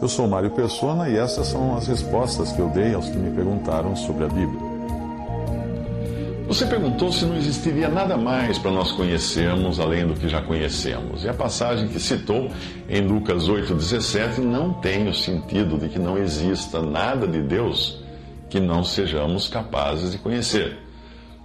Eu sou Mário Persona e essas são as respostas que eu dei aos que me perguntaram sobre a Bíblia. Você perguntou se não existiria nada mais para nós conhecermos além do que já conhecemos. E a passagem que citou em Lucas 8,17 não tem o sentido de que não exista nada de Deus que não sejamos capazes de conhecer.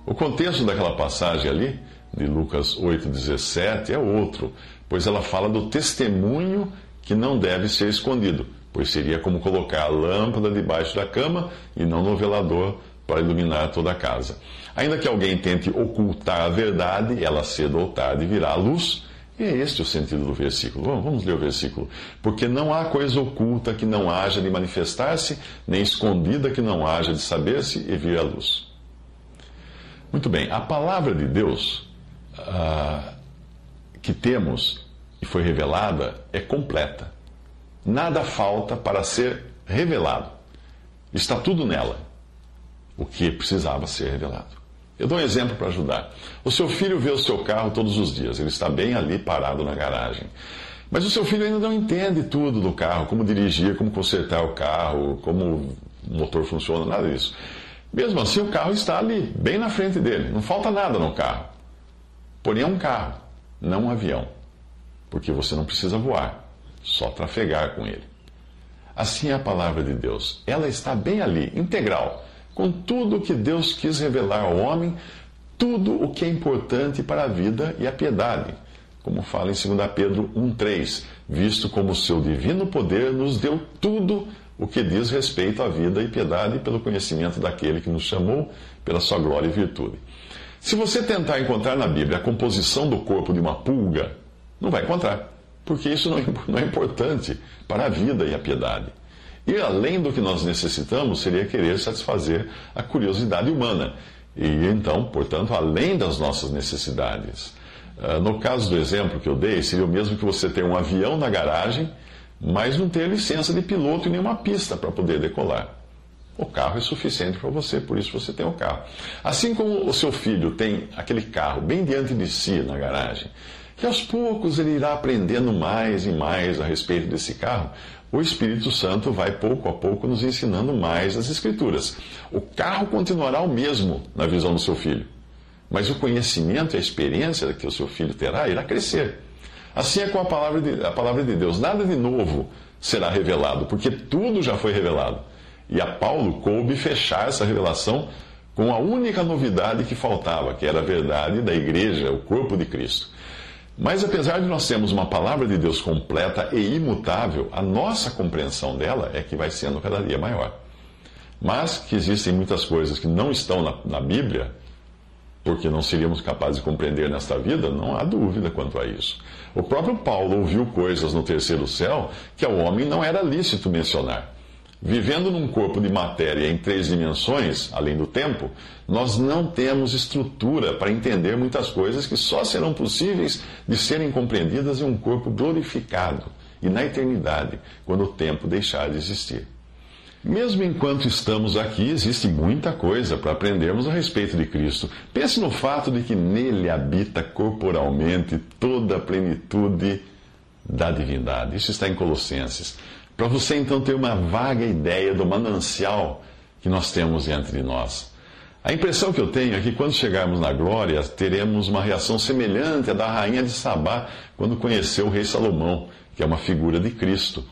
O contexto daquela passagem ali, de Lucas 8,17, é outro, pois ela fala do testemunho que não deve ser escondido, pois seria como colocar a lâmpada debaixo da cama e não no velador para iluminar toda a casa. Ainda que alguém tente ocultar a verdade, ela cedo ou tarde virá à luz. E é este o sentido do versículo. Vamos, ler o versículo. Porque não há coisa oculta que não haja de manifestar-se, nem escondida que não haja de saber-se e vir à luz. Muito bem, a palavra de Deus ah, que temos e foi revelada é completa. Nada falta para ser revelado. Está tudo nela. O que precisava ser revelado. Eu dou um exemplo para ajudar. O seu filho vê o seu carro todos os dias. Ele está bem ali parado na garagem. Mas o seu filho ainda não entende tudo do carro, como dirigir, como consertar o carro, como o motor funciona, nada disso. Mesmo assim, o carro está ali, bem na frente dele. Não falta nada no carro. Porém, é um carro, não um avião porque você não precisa voar, só trafegar com ele. Assim é a palavra de Deus. Ela está bem ali, integral, com tudo o que Deus quis revelar ao homem, tudo o que é importante para a vida e a piedade. Como fala em 2 Pedro 1,3, visto como o seu divino poder nos deu tudo o que diz respeito à vida e piedade pelo conhecimento daquele que nos chamou pela sua glória e virtude. Se você tentar encontrar na Bíblia a composição do corpo de uma pulga, não vai encontrar, porque isso não é, não é importante para a vida e a piedade. E além do que nós necessitamos, seria querer satisfazer a curiosidade humana. E então, portanto, além das nossas necessidades. Ah, no caso do exemplo que eu dei, seria o mesmo que você ter um avião na garagem, mas não ter licença de piloto e nenhuma pista para poder decolar. O carro é suficiente para você, por isso você tem o carro. Assim como o seu filho tem aquele carro bem diante de si na garagem, que aos poucos ele irá aprendendo mais e mais a respeito desse carro, o Espírito Santo vai pouco a pouco nos ensinando mais as Escrituras. O carro continuará o mesmo na visão do seu filho, mas o conhecimento e a experiência que o seu filho terá irá crescer. Assim é com a palavra de, a palavra de Deus. Nada de novo será revelado, porque tudo já foi revelado. E a Paulo coube fechar essa revelação com a única novidade que faltava, que era a verdade da igreja, o corpo de Cristo. Mas apesar de nós termos uma palavra de Deus completa e imutável, a nossa compreensão dela é que vai sendo cada dia maior. Mas que existem muitas coisas que não estão na, na Bíblia, porque não seríamos capazes de compreender nesta vida, não há dúvida quanto a isso. O próprio Paulo ouviu coisas no terceiro céu que ao homem não era lícito mencionar. Vivendo num corpo de matéria em três dimensões, além do tempo, nós não temos estrutura para entender muitas coisas que só serão possíveis de serem compreendidas em um corpo glorificado e na eternidade, quando o tempo deixar de existir. Mesmo enquanto estamos aqui, existe muita coisa para aprendermos a respeito de Cristo. Pense no fato de que nele habita corporalmente toda a plenitude da divindade. Isso está em Colossenses para você então ter uma vaga ideia do manancial que nós temos entre nós. A impressão que eu tenho é que quando chegarmos na glória, teremos uma reação semelhante à da rainha de Sabá, quando conheceu o rei Salomão, que é uma figura de Cristo,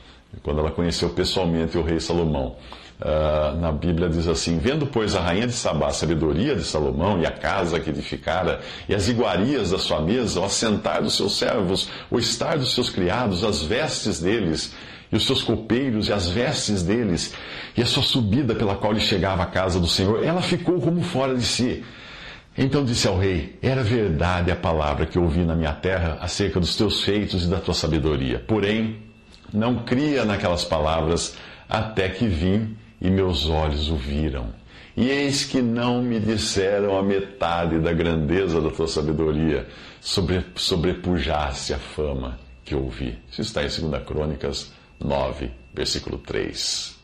quando ela conheceu pessoalmente o rei Salomão. Uh, na Bíblia diz assim: Vendo, pois, a rainha de Sabá a sabedoria de Salomão e a casa que edificara, e as iguarias da sua mesa, o assentar dos seus servos, o estar dos seus criados, as vestes deles, e os seus copeiros e as vestes deles, e a sua subida pela qual ele chegava à casa do Senhor, ela ficou como fora de si. Então disse ao rei: Era verdade a palavra que ouvi na minha terra acerca dos teus feitos e da tua sabedoria. Porém, não cria naquelas palavras até que vim e meus olhos o viram. E eis que não me disseram a metade da grandeza da tua sabedoria, sobre, sobrepujasse a fama que ouvi. Isso está em 2 Crônicas 9, versículo 3.